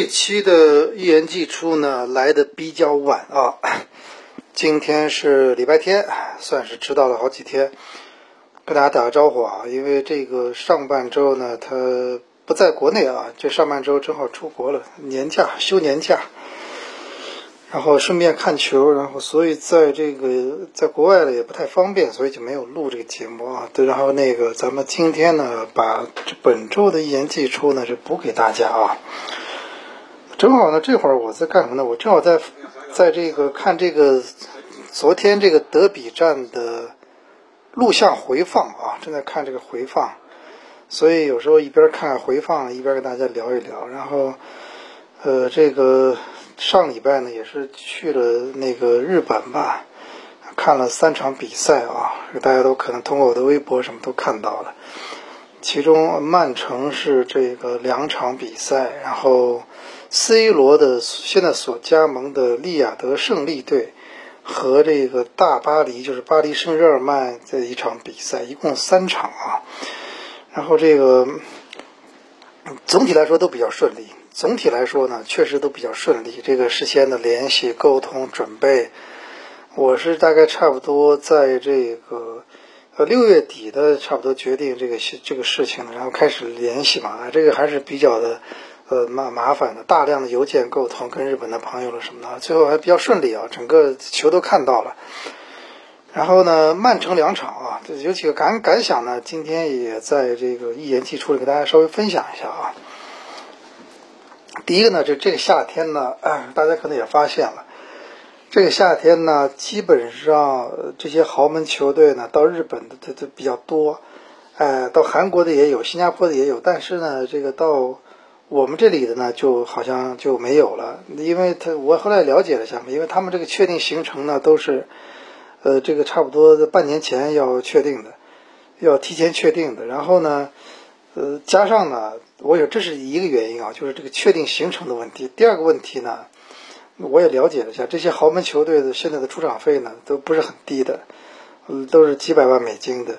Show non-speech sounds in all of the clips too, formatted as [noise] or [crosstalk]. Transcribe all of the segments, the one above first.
这期的一言既出呢来的比较晚啊，今天是礼拜天，算是迟到了好几天，跟大家打个招呼啊，因为这个上半周呢他不在国内啊，这上半周正好出国了，年假休年假，然后顺便看球，然后所以在这个在国外呢也不太方便，所以就没有录这个节目啊。对，然后那个咱们今天呢把这本周的一言既出呢就补给大家啊。正好呢，这会儿我在干什么呢？我正好在，在这个看这个昨天这个德比战的录像回放啊，正在看这个回放，所以有时候一边看回放一边跟大家聊一聊。然后，呃，这个上礼拜呢也是去了那个日本吧，看了三场比赛啊，大家都可能通过我的微博什么都看到了。其中曼城是这个两场比赛，然后。C 罗的现在所加盟的利雅得胜利队和这个大巴黎，就是巴黎圣日耳曼这一场比赛，一共三场啊。然后这个总体来说都比较顺利，总体来说呢，确实都比较顺利。这个事先的联系、沟通、准备，我是大概差不多在这个呃六月底的差不多决定这个事这个事情，然后开始联系嘛，这个还是比较的。呃，麻麻烦的，大量的邮件沟通，跟日本的朋友了什么的，最后还比较顺利啊，整个球都看到了。然后呢，曼城两场啊，有几个感感想呢，今天也在这个一言既出里给大家稍微分享一下啊。第一个呢，就这个夏天呢，[clears throat] 大家可能也发现了，这个夏天呢，基本上这些豪门球队呢，到日本的都都比较多，哎，到韩国的也有，新加坡的也有，但是呢，这个到我们这里的呢，就好像就没有了，因为他我后来了解了一下嘛，因为他们这个确定行程呢，都是，呃，这个差不多半年前要确定的，要提前确定的。然后呢，呃，加上呢，我有这是一个原因啊，就是这个确定行程的问题。第二个问题呢，我也了解了一下，这些豪门球队的现在的出场费呢，都不是很低的，嗯，都是几百万美金的，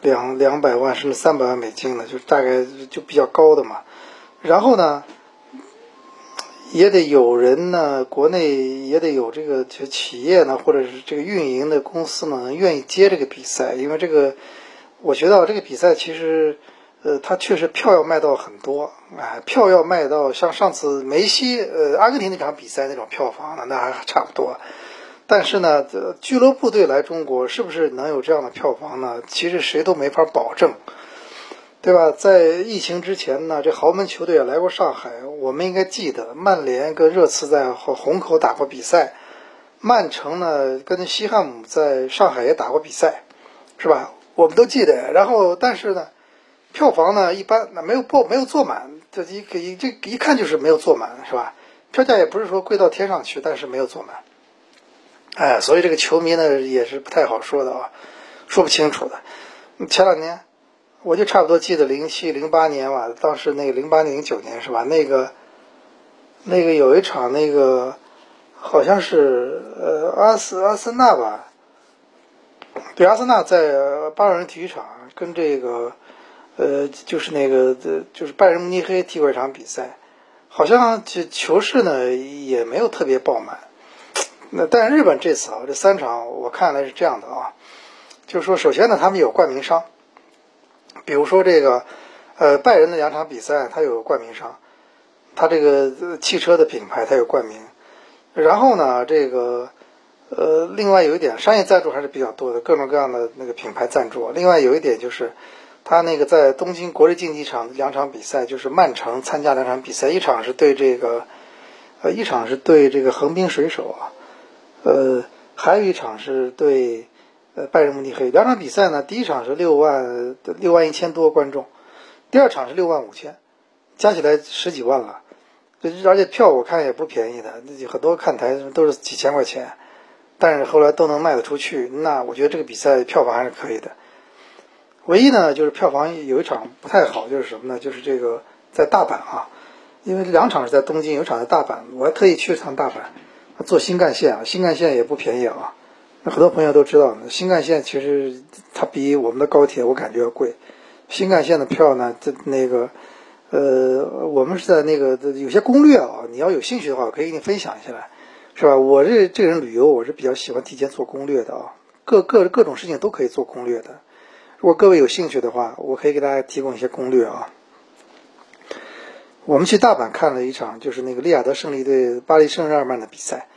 两两百万甚至三百万美金的，就是大概就比较高的嘛。然后呢，也得有人呢，国内也得有这个企业呢，或者是这个运营的公司呢，愿意接这个比赛。因为这个，我觉得这个比赛其实，呃，它确实票要卖到很多，哎，票要卖到像上次梅西，呃，阿根廷那场比赛那种票房呢，那还差不多。但是呢，俱乐部队来中国是不是能有这样的票房呢？其实谁都没法保证。对吧？在疫情之前呢，这豪门球队也来过上海。我们应该记得，曼联跟热刺在虹口打过比赛，曼城呢跟西汉姆在上海也打过比赛，是吧？我们都记得。然后，但是呢，票房呢一般，那没有不没有坐满，这一一这一看就是没有坐满，是吧？票价也不是说贵到天上去，但是没有坐满。哎，所以这个球迷呢也是不太好说的啊，说不清楚的。前两年。我就差不多记得零七零八年吧，当时那个零八年零九年是吧？那个那个有一场那个好像是呃阿斯阿森纳吧，对阿森纳在巴尔人体育场跟这个呃就是那个就是拜仁慕尼黑踢过一场比赛，好像就球市呢也没有特别爆满。那但日本这次啊这三场我看来是这样的啊，就是说首先呢他们有冠名商。比如说这个，呃，拜仁的两场比赛，它有冠名商，它这个汽车的品牌它有冠名，然后呢，这个，呃，另外有一点商业赞助还是比较多的，各种各样的那个品牌赞助。另外有一点就是，它那个在东京国立竞技场两场比赛，就是曼城参加两场比赛，一场是对这个，呃，一场是对这个横滨水手啊，呃，还有一场是对。呃，拜仁慕尼黑两场比赛呢，第一场是六万六万一千多观众，第二场是六万五千，加起来十几万了。而且票我看也不便宜的，很多看台都是几千块钱，但是后来都能卖得出去。那我觉得这个比赛票房还是可以的。唯一呢，就是票房有一场不太好，就是什么呢？就是这个在大阪啊，因为两场是在东京，有一场在大阪，我还特意去了趟大阪，坐新干线啊，新干线也不便宜啊。那很多朋友都知道，新干线其实它比我们的高铁我感觉要贵。新干线的票呢，这那个，呃，我们是在那个有些攻略啊，你要有兴趣的话，我可以给你分享一下来，是吧？我这这个人旅游，我是比较喜欢提前做攻略的啊，各各各种事情都可以做攻略的。如果各位有兴趣的话，我可以给大家提供一些攻略啊。我们去大阪看了一场，就是那个利雅得胜利对巴黎圣日耳曼的比赛。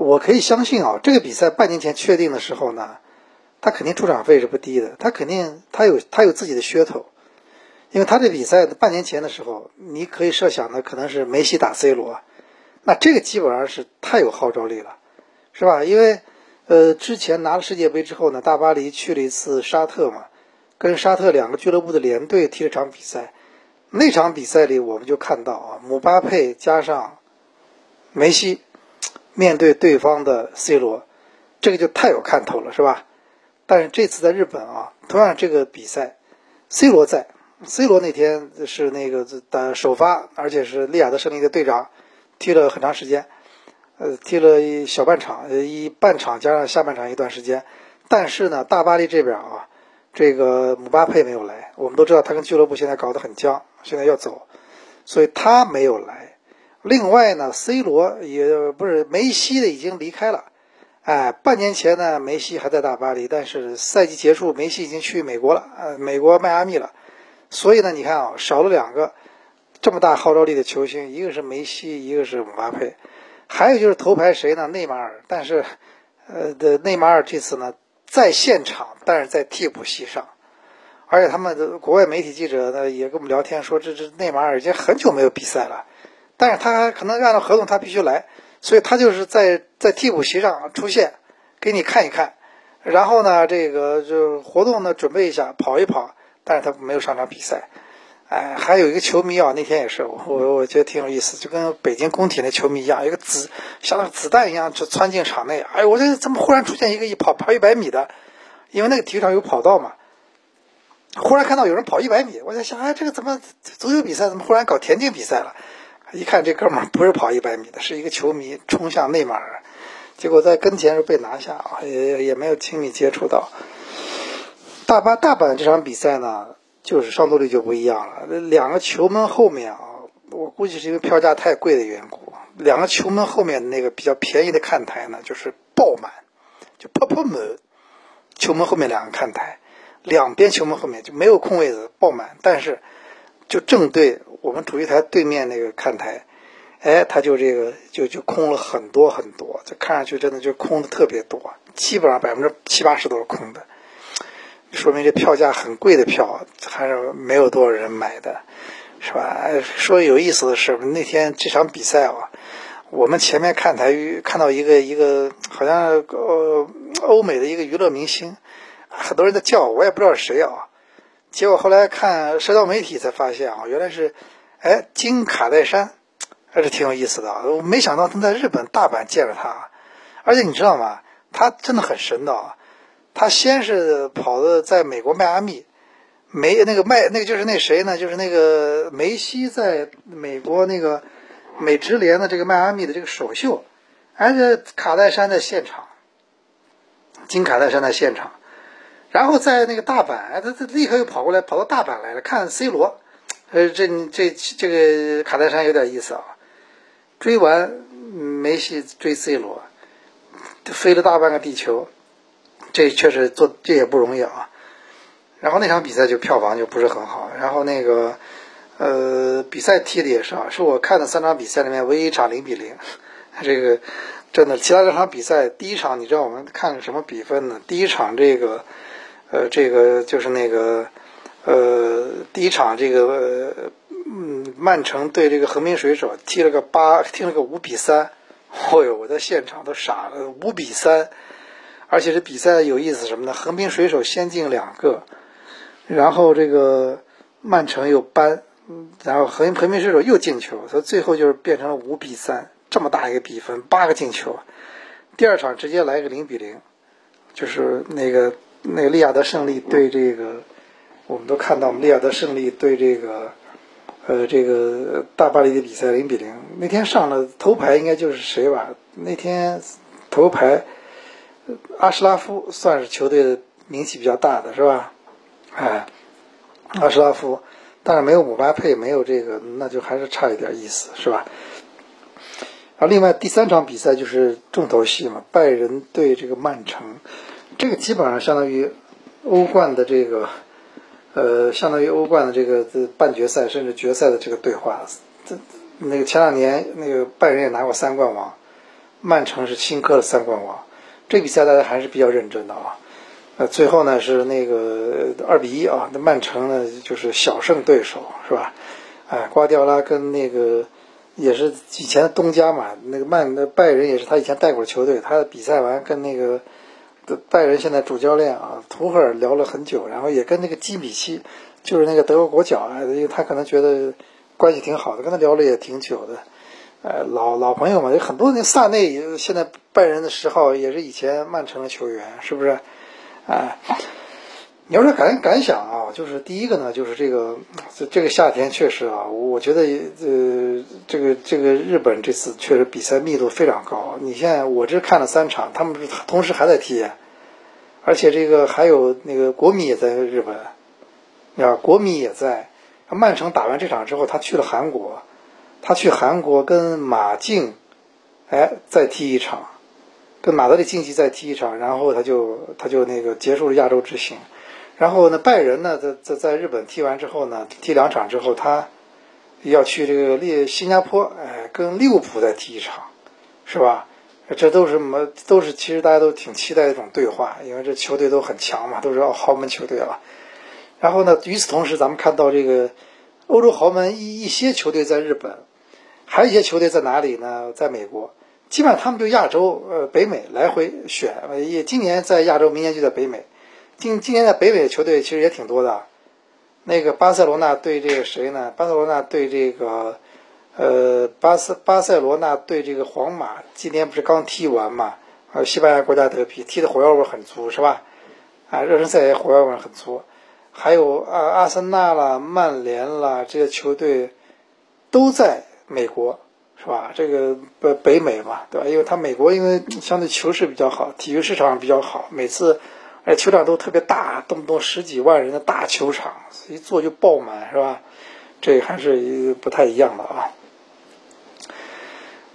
我可以相信啊，这个比赛半年前确定的时候呢，他肯定出场费是不低的，他肯定他有他有自己的噱头。因为他这比赛半年前的时候，你可以设想的可能是梅西打 C 罗，那这个基本上是太有号召力了，是吧？因为，呃，之前拿了世界杯之后呢，大巴黎去了一次沙特嘛，跟沙特两个俱乐部的联队踢了场比赛，那场比赛里我们就看到啊，姆巴佩加上梅西面对对方的 C 罗，这个就太有看头了，是吧？但是这次在日本啊，同样这个比赛，C 罗在。C 罗那天是那个的首发，而且是利亚德胜利的队长，踢了很长时间，呃，踢了一小半场，一半场加上下半场一段时间。但是呢，大巴黎这边啊，这个姆巴佩没有来。我们都知道他跟俱乐部现在搞得很僵，现在要走，所以他没有来。另外呢，C 罗也不是梅西的已经离开了，哎，半年前呢，梅西还在大巴黎，但是赛季结束，梅西已经去美国了，呃，美国迈阿密了。所以呢，你看啊，少了两个这么大号召力的球星，一个是梅西，一个是姆巴佩，还有就是头牌谁呢？内马尔。但是，呃，的内马尔这次呢在现场，但是在替补席上，而且他们的国外媒体记者呢也跟我们聊天说，这这内马尔已经很久没有比赛了，但是他可能按照合同他必须来，所以他就是在在替补席上出现，给你看一看，然后呢，这个就活动呢准备一下，跑一跑。但是他没有上场比赛，哎，还有一个球迷啊，那天也是我，我觉得挺有意思，就跟北京工体那球迷一样，一个子像子弹一样就窜进场内，哎，我这怎么忽然出现一个一跑跑一百米的？因为那个体育场有跑道嘛，忽然看到有人跑一百米，我在想，哎，这个怎么足球比赛怎么忽然搞田径比赛了？一看这哥们儿不是跑一百米的，是一个球迷冲向内马尔，结果在跟前就被拿下啊，也也没有亲密接触到。大巴大阪这场比赛呢，就是上座率就不一样了。两个球门后面啊，我估计是因为票价太贵的缘故，两个球门后面那个比较便宜的看台呢，就是爆满，就泡泡满。球门后面两个看台，两边球门后面就没有空位子，爆满。但是就正对我们主席台对面那个看台，哎，它就这个就就空了很多很多，就看上去真的就空的特别多，基本上百分之七八十都是空的。说明这票价很贵的票还是没有多少人买的，是吧？说有意思的是，那天这场比赛啊，我们前面看台看到一个一个好像呃欧美的一个娱乐明星，很多人在叫，我也不知道是谁啊。结果后来看社交媒体才发现啊，原来是哎金卡戴珊，还是挺有意思的。我没想到他在日本大阪见了他，而且你知道吗？他真的很神的。他先是跑的在美国迈阿密，梅那个迈那个就是那谁呢？就是那个梅西在美国那个美职联的这个迈阿密的这个首秀，而且卡戴珊在现场，金卡戴珊在现场，然后在那个大阪，他他立刻又跑过来跑到大阪来了看 C 罗，呃，这这这个卡戴珊有点意思啊，追完梅西追 C 罗，飞了大半个地球。这确实做这也不容易啊，然后那场比赛就票房就不是很好，然后那个呃比赛踢的也是啊，是我看的三场比赛里面唯一一场零比零，这个真的，其他两场比赛第一场你知道我们看什么比分呢？第一场这个呃这个就是那个呃第一场这个嗯曼城对这个横滨水手踢了个八踢了个五比三，哦 [laughs] 呦我在现场都傻了，五比三。而且这比赛有意思什么呢？横滨水手先进两个，然后这个曼城又扳，然后横横滨水手又进球，所以最后就是变成了五比三，这么大一个比分，八个进球。第二场直接来个零比零，就是那个那个利亚德胜利对这个，我们都看到我们，利亚德胜利对这个，呃，这个大巴黎的比赛零比零。那天上了头牌应该就是谁吧？那天头牌。阿什拉夫算是球队的名气比较大的是吧？哎，阿什拉夫，但是没有姆巴佩，没有这个，那就还是差一点意思，是吧？然后另外第三场比赛就是重头戏嘛，拜仁对这个曼城，这个基本上相当于欧冠的这个，呃，相当于欧冠的这个半决赛甚至决赛的这个对话。这那个前两年那个拜仁也拿过三冠王，曼城是新科的三冠王，这比赛大家还是比较认真的啊。呃，最后呢是那个二比一啊，那曼城呢就是小胜对手是吧？哎，瓜迪奥拉跟那个。也是以前东家嘛，那个曼那拜仁也是他以前带过的球队。他的比赛完跟那个拜仁现在主教练啊图赫尔聊了很久，然后也跟那个基米希，就是那个德国国脚啊，因为他可能觉得关系挺好的，跟他聊了也挺久的。呃，老老朋友嘛，有很多那萨内现在拜仁的十号也是以前曼城的球员，是不是？哎。你要说感感想啊，就是第一个呢，就是这个这这个夏天确实啊，我觉得呃，这个这个日本这次确实比赛密度非常高。你现在我这看了三场，他们同时还在踢，而且这个还有那个国米也在日本，啊，国米也在。曼城打完这场之后，他去了韩国，他去韩国跟马竞，哎，再踢一场，跟马德里竞技再踢一场，然后他就他就那个结束了亚洲之行。然后呢，拜仁呢，在在在日本踢完之后呢，踢两场之后，他要去这个利新加坡，哎，跟利物浦再踢一场，是吧？这都是什么？都是其实大家都挺期待的一种对话，因为这球队都很强嘛，都是豪门球队了。然后呢，与此同时，咱们看到这个欧洲豪门一一些球队在日本，还有一些球队在哪里呢？在美国，基本上他们就亚洲呃北美来回选，也今年在亚洲，明年就在北美。今今年的北美球队其实也挺多的，那个巴塞罗那对这个谁呢？巴塞罗那对这个，呃，巴塞巴塞罗那对这个皇马，今天不是刚踢完嘛？还有，西班牙国家德比踢的火药味很足，是吧？啊，热身赛也火药味很足。还有啊，阿森纳啦、曼联啦这些球队都在美国，是吧？这个北北美嘛，对吧？因为他美国因为相对球市比较好，体育市场比较好，每次。哎，球场都特别大，动不动十几万人的大球场，一坐就爆满，是吧？这还是不太一样的啊。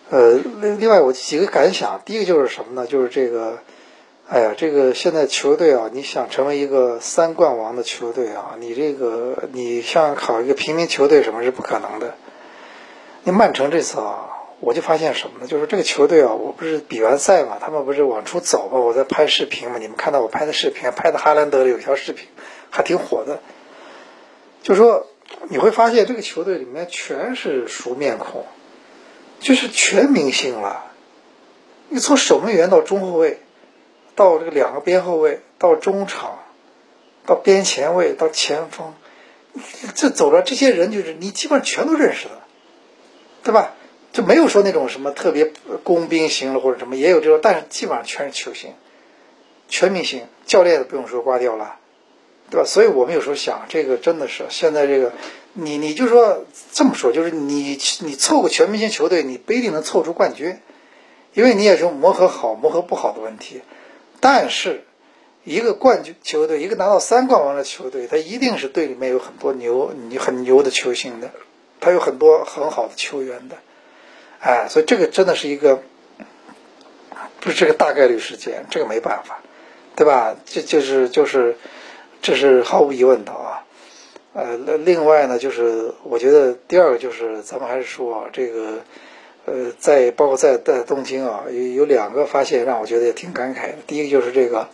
呃，另另外我几个感想，第一个就是什么呢？就是这个，哎呀，这个现在球队啊，你想成为一个三冠王的球队啊，你这个你像考一个平民球队，什么是不可能的？你曼城这次啊。我就发现什么呢？就是这个球队啊，我不是比完赛嘛，他们不是往出走嘛，我在拍视频嘛，你们看到我拍的视频，拍的哈兰德的有条视频，还挺火的。就说你会发现这个球队里面全是熟面孔，就是全明星了。你从守门员到中后卫，到这个两个边后卫，到中场，到边前卫，到前锋，这走了这些人，就是你基本上全都认识的，对吧？就没有说那种什么特别工兵型了或者什么，也有这种，但是基本上全是球星，全明星，教练都不用说挂掉了，对吧？所以我们有时候想，这个真的是现在这个，你你就说这么说，就是你你凑个全明星球队，你不一定能凑出冠军，因为你也是磨合好磨合不好的问题。但是一个冠军球队，一个拿到三冠王的球队，他一定是队里面有很多牛你很牛的球星的，他有很多很好的球员的。哎，所以这个真的是一个，不是这个大概率事件，这个没办法，对吧？这就是就是，这是毫无疑问的啊。呃，另外呢，就是我觉得第二个就是，咱们还是说这个，呃，在包括在在东京啊，有有两个发现让我觉得也挺感慨的。第一个就是这个，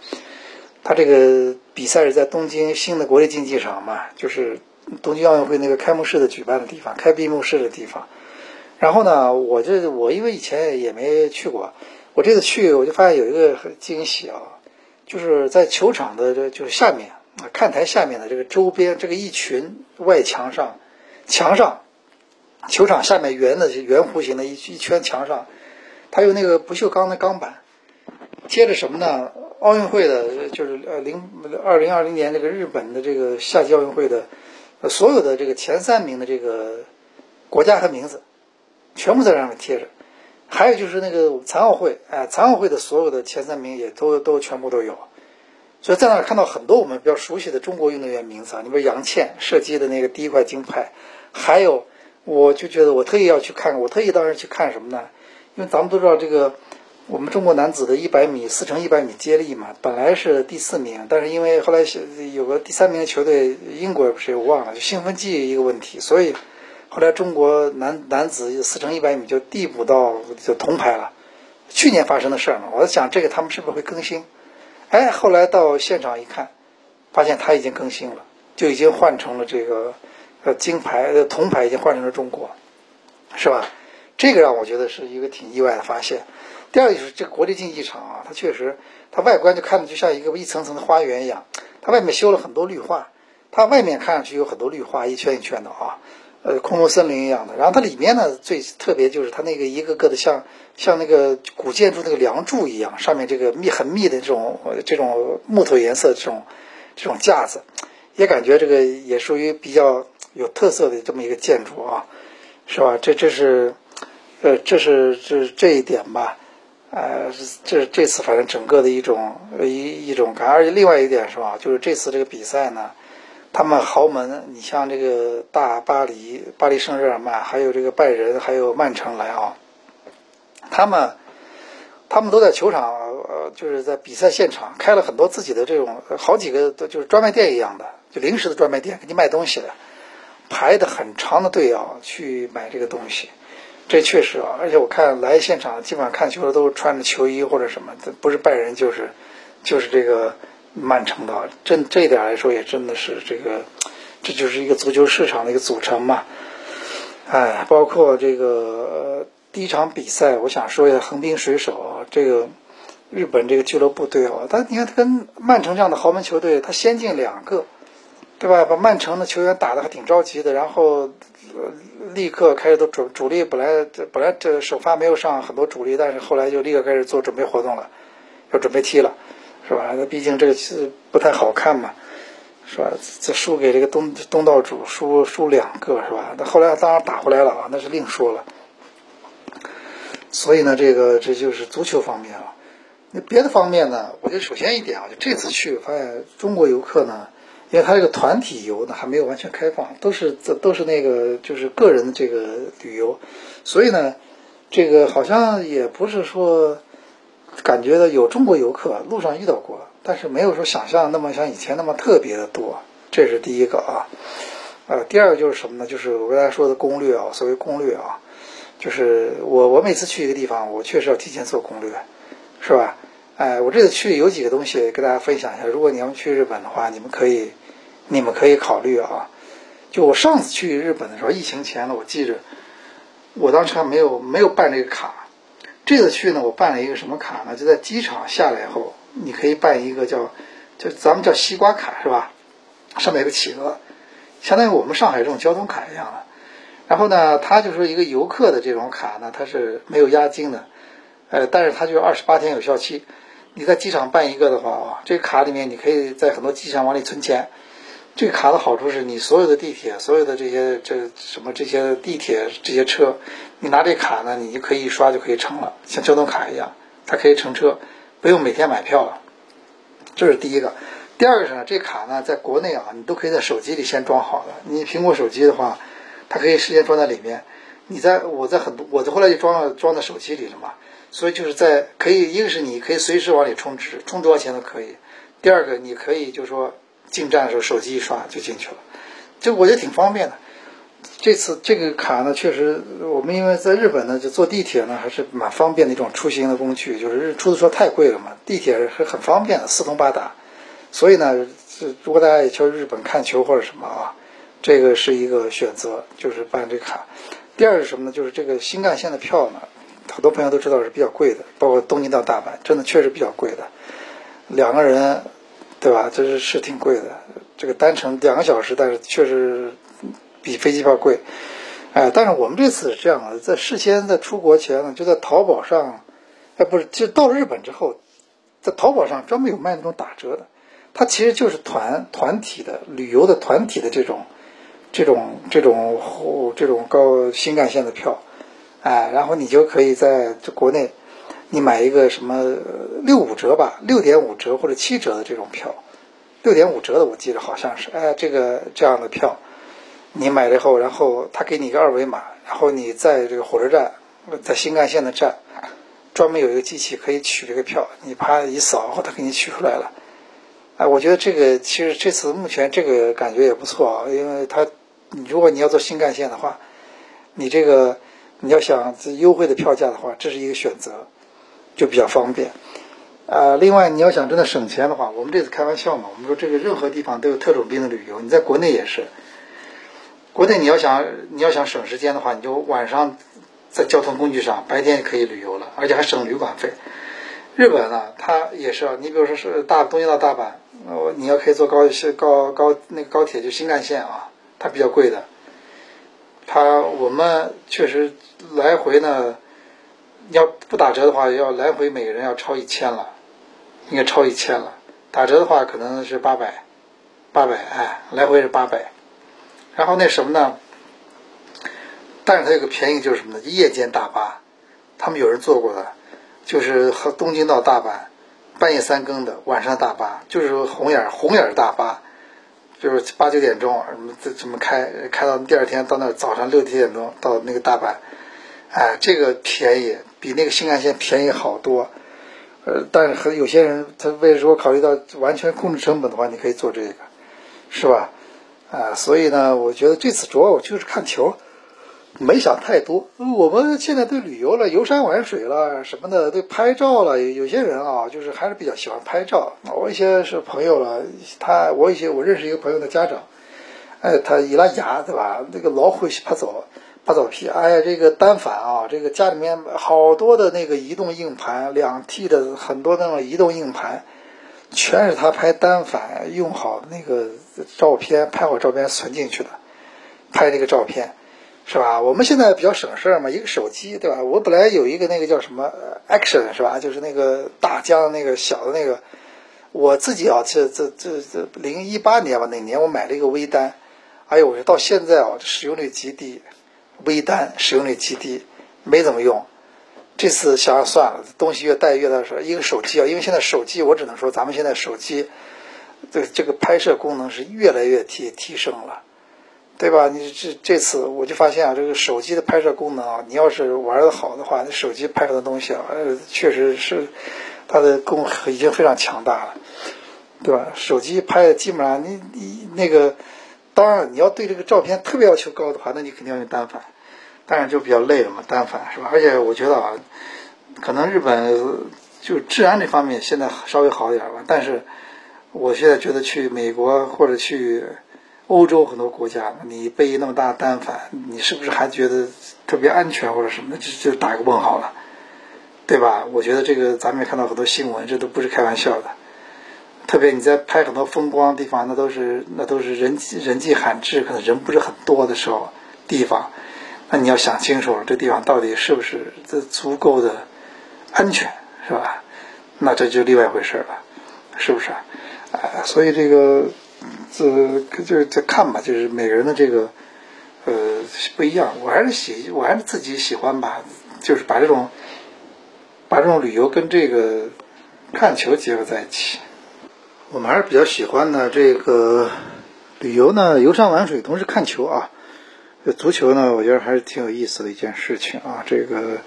他这个比赛是在东京新的国立竞技场嘛，就是东京奥运会那个开幕式的举办的地方，开闭幕式的地方。然后呢，我这我因为以前也没去过，我这次去我就发现有一个惊喜啊，就是在球场的这就是下面啊看台下面的这个周边这个一群外墙上，墙上，球场下面圆的圆弧形的一一圈墙上，它有那个不锈钢的钢板，接着什么呢？奥运会的，就是呃零二零二零年这个日本的这个夏季奥运会的，所有的这个前三名的这个国家和名字。全部在上面贴着，还有就是那个残奥会，哎，残奥会的所有的前三名也都都全部都有，所以在那儿看到很多我们比较熟悉的中国运动员名字啊，你比如杨倩射击的那个第一块金牌，还有我就觉得我特意要去看，我特意当时去看什么呢？因为咱们都知道这个我们中国男子的一百米四乘一百米接力嘛，本来是第四名，但是因为后来有个第三名的球队英国不是我忘了，就兴奋剂一个问题，所以后来中国男男子四乘一百米就递补到就铜牌了。去年发生的事儿嘛，我在想这个他们是不是会更新？哎，后来到现场一看，发现他已经更新了，就已经换成了这个呃金牌的铜牌已经换成了中国，是吧？这个让我觉得是一个挺意外的发现。第二就是这个国立竞技场啊，它确实它外观就看着就像一个一层层的花园一样，它外面修了很多绿化，它外面看上去有很多绿化一圈一圈的啊。呃，空中森林一样的，然后它里面呢最特别就是它那个一个个的像像那个古建筑那个梁柱一样，上面这个密很密的这种这种木头颜色这种这种架子，也感觉这个也属于比较有特色的这么一个建筑啊，是吧？这这是呃这是这这一点吧，呃这这次反正整个的一种一一种感，而且另外一点是吧，就是这次这个比赛呢。他们豪门，你像这个大巴黎、巴黎圣日耳曼，还有这个拜仁，还有曼城来啊，他们，他们都在球场，呃，就是在比赛现场开了很多自己的这种好几个，就是专卖店一样的，就临时的专卖店，给你卖东西的，排的很长的队啊，去买这个东西，这确实啊，而且我看来现场基本上看球的都是穿着球衣或者什么，不是拜仁就是，就是这个。曼城的这这一点来说，也真的是这个，这就是一个足球市场的一个组成嘛。哎，包括这个第一场比赛，我想说一下横滨水手这个日本这个俱乐部队哦，他你看他跟曼城这样的豪门球队，他先进两个，对吧？把曼城的球员打得还挺着急的，然后立刻开始都主主力本来本来这首发没有上很多主力，但是后来就立刻开始做准备活动了，要准备踢了。是吧？那毕竟这个是不太好看嘛，是吧？这输给这个东东道主，输输两个，是吧？那后来当然打回来了啊，那是另说了。所以呢，这个这就是足球方面啊。那别的方面呢？我觉得首先一点啊，就这次去发现中国游客呢，因为他这个团体游呢还没有完全开放，都是这都是那个就是个人的这个旅游，所以呢，这个好像也不是说。感觉到有中国游客路上遇到过，但是没有说想象那么像以前那么特别的多，这是第一个啊。呃，第二个就是什么呢？就是我跟大家说的攻略啊，所谓攻略啊，就是我我每次去一个地方，我确实要提前做攻略，是吧？哎，我这次去有几个东西跟大家分享一下。如果你要去日本的话，你们可以你们可以考虑啊。就我上次去日本的时候，疫情前呢，我记着我当时还没有没有办这个卡。这次去呢，我办了一个什么卡呢？就在机场下来以后，你可以办一个叫，就咱们叫西瓜卡是吧？上面有个企鹅，相当于我们上海这种交通卡一样的。然后呢，它就是一个游客的这种卡呢，它是没有押金的，呃，但是它就二十八天有效期。你在机场办一个的话啊，这个卡里面你可以在很多机场往里存钱。这个卡的好处是你所有的地铁、所有的这些这什么这些地铁这些车，你拿这卡呢，你就可以一刷就可以乘了，像交通卡一样，它可以乘车，不用每天买票了。这是第一个。第二个是呢，这卡呢，在国内啊，你都可以在手机里先装好的。你苹果手机的话，它可以事先装在里面。你在我在很多，我后来就装了装在手机里了嘛。所以就是在可以，一个是你可以随时往里充值，充多少钱都可以。第二个，你可以就是说。进站的时候，手机一刷就进去了，这我觉得挺方便的。这次这个卡呢，确实我们因为在日本呢，就坐地铁呢还是蛮方便的一种出行的工具。就是日出租车太贵了嘛，地铁是很方便的，四通八达。所以呢，如果大家也去日本看球或者什么啊，这个是一个选择，就是办这卡。第二是什么呢？就是这个新干线的票呢，很多朋友都知道是比较贵的，包括东京到大阪，真的确实比较贵的，两个人。对吧？这是是挺贵的，这个单程两个小时，但是确实比飞机票贵。哎，但是我们这次是这样的，在事先在出国前呢，就在淘宝上，哎，不是，就到日本之后，在淘宝上专门有卖那种打折的，它其实就是团团体的旅游的团体的这种这种这种这种高新干线的票，哎，然后你就可以在这国内你买一个什么六五折吧，六点五折或者七折的这种票，六点五折的我记得好像是，哎，这个这样的票，你买了以后，然后他给你一个二维码，然后你在这个火车站，在新干线的站，专门有一个机器可以取这个票，你啪一扫，然后他给你取出来了。哎，我觉得这个其实这次目前这个感觉也不错啊，因为他，如果你要坐新干线的话，你这个你要想优惠的票价的话，这是一个选择，就比较方便。啊，另外你要想真的省钱的话，我们这次开玩笑嘛，我们说这个任何地方都有特种兵的旅游，你在国内也是，国内你要想你要想省时间的话，你就晚上在交通工具上，白天可以旅游了，而且还省旅馆费。日本呢，它也是啊，你比如说是大东京到大阪。我你要可以坐高高高那个高铁就新干线啊，它比较贵的。它我们确实来回呢，要不打折的话，要来回每个人要超一千了，应该超一千了。打折的话可能是八百，八百哎，来回是八百。然后那什么呢？但是它有个便宜就是什么呢？夜间大巴，他们有人坐过的，就是和东京到大阪。半夜三更的晚上大巴，就是红眼红眼大巴，就是八九点钟什么这怎么开开到第二天到那早上六七点钟到那个大阪，哎，这个便宜比那个新干线便宜好多，呃，但是和有些人他为如果考虑到完全控制成本的话，你可以做这个，是吧？啊，所以呢，我觉得这次主要我就是看球。没想太多，我们现在对旅游了、游山玩水了什么的，对拍照了。有些人啊，就是还是比较喜欢拍照。我一些是朋友了，他我一些我认识一个朋友的家长，哎，他一拉牙对吧？那个老会拍照，拍照片。哎呀，这个单反啊，这个家里面好多的那个移动硬盘，两 T 的很多那种移动硬盘，全是他拍单反用好的那个照片，拍好照片存进去的，拍这个照片。是吧？我们现在比较省事儿嘛，一个手机，对吧？我本来有一个那个叫什么 Action，是吧？就是那个大疆那个小的那个，我自己啊，这这这这零一八年吧，那年我买了一个微单，哎呦，我说到现在啊，使用率极低，微单使用率极低，没怎么用。这次想想算了，东西越带越大，说一个手机啊，因为现在手机，我只能说咱们现在手机，这这个拍摄功能是越来越提提升了。对吧？你这这次我就发现啊，这个手机的拍摄功能啊，你要是玩的好的话，那手机拍出的东西啊，呃，确实是它的功已经非常强大了，对吧？手机拍的基本上，你你那个，当然你要对这个照片特别要求高的话，那你肯定要用单反，当然就比较累了嘛，单反是吧？而且我觉得啊，可能日本就治安这方面现在稍微好一点吧，但是我现在觉得去美国或者去。欧洲很多国家，你背那么大单反，你是不是还觉得特别安全或者什么的？就就打个问号了，对吧？我觉得这个咱们也看到很多新闻，这都不是开玩笑的。特别你在拍很多风光地方，那都是那都是人人迹罕至，可能人不是很多的时候地方，那你要想清楚了，这地方到底是不是这足够的安全，是吧？那这就另外一回事了，是不是？啊，所以这个。这就是在看吧，就是每个人的这个呃不一样。我还是喜，我还是自己喜欢吧，就是把这种把这种旅游跟这个看球结合在一起。我们还是比较喜欢呢这个旅游呢，游山玩水，同时看球啊。足球呢，我觉得还是挺有意思的一件事情啊。这个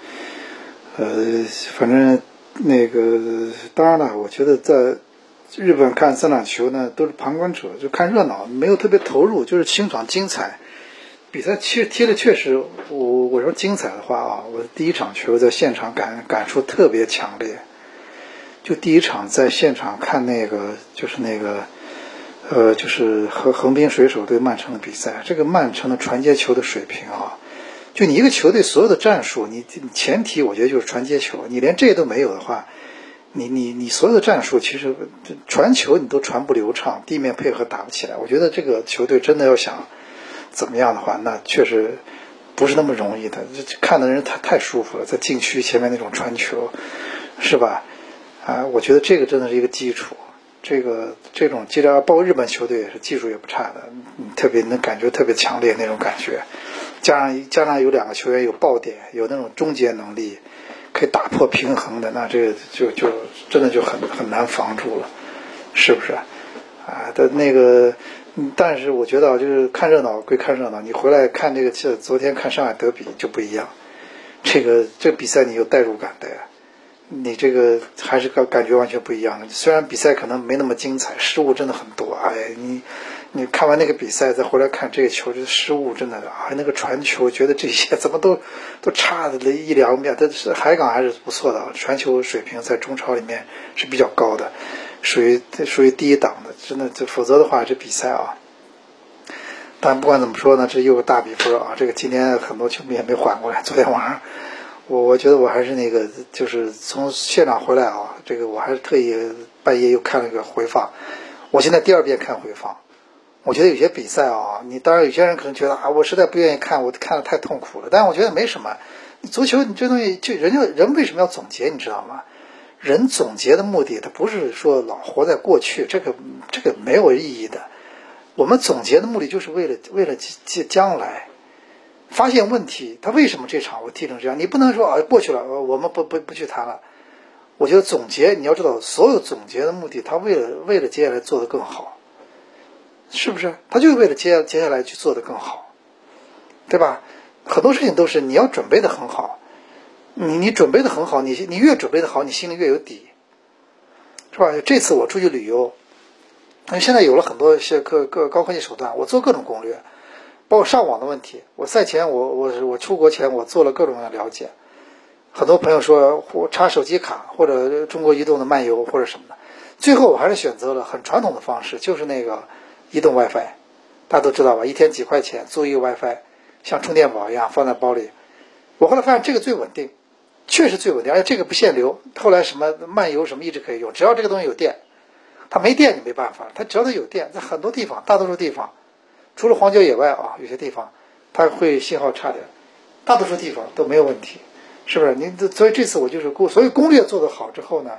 呃，反正那个当然了，我觉得在。日本看三场球呢，都是旁观者，就看热闹，没有特别投入，就是欣赏精彩。比赛其实踢的确实，我我说精彩的话啊，我第一场球在现场感感触特别强烈。就第一场在现场看那个，就是那个，呃，就是和横滨水手对曼城的比赛，这个曼城的传接球的水平啊，就你一个球队所有的战术，你前提我觉得就是传接球，你连这都没有的话。你你你所有的战术其实传球你都传不流畅，地面配合打不起来。我觉得这个球队真的要想怎么样的话，那确实不是那么容易的。看的人太太舒服了，在禁区前面那种传球，是吧？啊，我觉得这个真的是一个基础。这个这种接着包括日本球队也是技术也不差的，特别能感觉特别强烈那种感觉。加上加上有两个球员有爆点，有那种终结能力。可以打破平衡的，那这个就就真的就很很难防住了，是不是？啊，的那个，但是我觉得啊，就是看热闹归看热闹，你回来看这个，昨天看上海德比就不一样，这个这个比赛你有代入感的呀。你这个还是感感觉完全不一样的。虽然比赛可能没那么精彩，失误真的很多。哎，你你看完那个比赛再回来看这个球，这失误真的啊，那个传球，觉得这些 [laughs] 怎么都都差的一两秒。但是海港还是不错的，传球水平在中超里面是比较高的，属于属于第一档的。真的，这否则的话，这比赛啊。但不管怎么说呢，这又个大比分啊。这个今天很多球迷也没缓过来，昨天晚上。我我觉得我还是那个，就是从现场回来啊，这个我还是特意半夜又看了个回放。我现在第二遍看回放，我觉得有些比赛啊，你当然有些人可能觉得啊，我实在不愿意看，我看的太痛苦了。但是我觉得没什么，足球你这东西就人家人为什么要总结，你知道吗？人总结的目的，他不是说老活在过去，这个这个没有意义的。我们总结的目的就是为了为了将将来。发现问题，他为什么这场我踢成这样？你不能说啊，过去了，我们不不不去谈了。我觉得总结，你要知道，所有总结的目的，他为了为了接下来做得更好，是不是？他就是为了接接下来去做得更好，对吧？很多事情都是你要准备的很好，你你准备的很好，你你越准备的好，你心里越有底，是吧？这次我出去旅游，那现在有了很多一些各各高科技手段，我做各种攻略。包括上网的问题，我赛前我我我出国前我做了各种的了解，很多朋友说我插手机卡或者中国移动的漫游或者什么的，最后我还是选择了很传统的方式，就是那个移动 WiFi，大家都知道吧？一天几块钱租一个 WiFi，像充电宝一样放在包里。我后来发现这个最稳定，确实最稳定，而且这个不限流。后来什么漫游什么一直可以用，只要这个东西有电，它没电就没办法。它只要它有电，在很多地方，大多数地方。除了荒郊野外啊，有些地方它会信号差点，大多数地方都没有问题，是不是？你所以这次我就是攻，所以攻略做得好之后呢，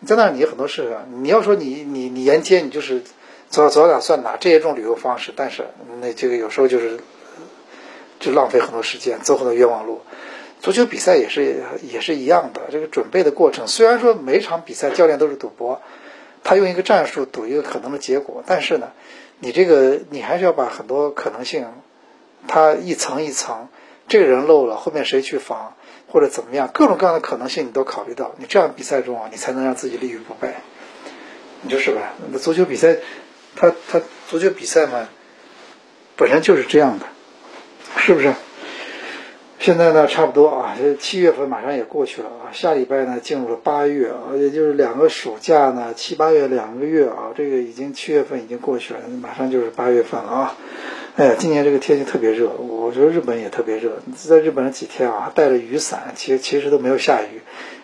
你在那儿你很多事啊，你要说你你你沿街你就是走走哪算哪这些种旅游方式，但是那这个有时候就是就浪费很多时间，走很多冤枉路。足球比赛也是也是一样的，这个准备的过程虽然说每场比赛教练都是赌博，他用一个战术赌一个可能的结果，但是呢。你这个，你还是要把很多可能性，它一层一层，这个人漏了，后面谁去防，或者怎么样，各种各样的可能性你都考虑到，你这样比赛中啊，你才能让自己立于不败，你说是吧？那足球比赛，他他足球比赛嘛，本身就是这样的，是不是？现在呢，差不多啊，这七月份马上也过去了啊，下礼拜呢进入了八月啊，也就是两个暑假呢，七八月两个月啊，这个已经七月份已经过去了，马上就是八月份了啊。哎呀，今年这个天气特别热，我觉得日本也特别热。在日本这几天啊，带着雨伞，其实其实都没有下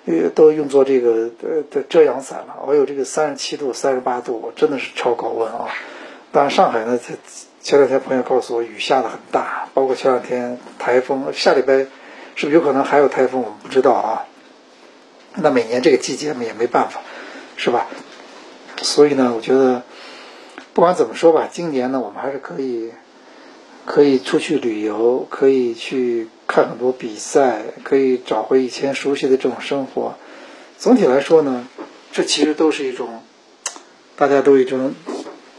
雨，都用作这个遮阳伞了。我有这个三十七度、三十八度，真的是超高温啊。当然上海呢，前两天朋友告诉我，雨下的很大，包括前两天台风，下礼拜是不是有可能还有台风？我们不知道啊。那每年这个季节嘛，也没办法，是吧？所以呢，我觉得不管怎么说吧，今年呢，我们还是可以可以出去旅游，可以去看很多比赛，可以找回以前熟悉的这种生活。总体来说呢，这其实都是一种大家都一种。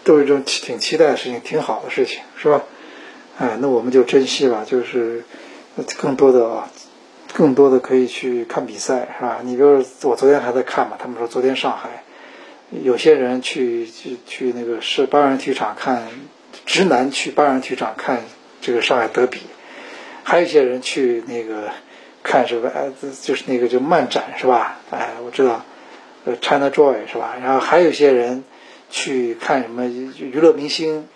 都是一种挺期待的事情，挺好的事情，是吧？哎，那我们就珍惜吧，就是更多的啊，更多的可以去看比赛，是吧？你比如我昨天还在看嘛，他们说昨天上海有些人去去去那个是八人体育场看直男去八人体育场看这个上海德比，还有一些人去那个看什么呃，就是那个就漫展是吧？哎，我知道，呃，China Joy 是吧？然后还有一些人。去看什么娱乐明星，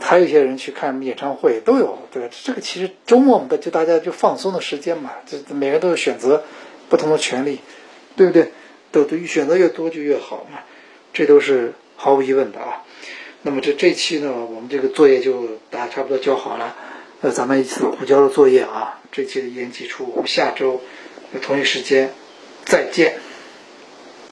还有一些人去看什么演唱会都有，对？这个其实周末嘛，就大家就放松的时间嘛，这每个人都有选择不同的权利，对不对？都都选择越多就越好嘛，这都是毫无疑问的啊。那么这这期呢，我们这个作业就大家差不多交好了，那咱们一起补交的作业啊，这期的研习出，我们下周同一时间再见。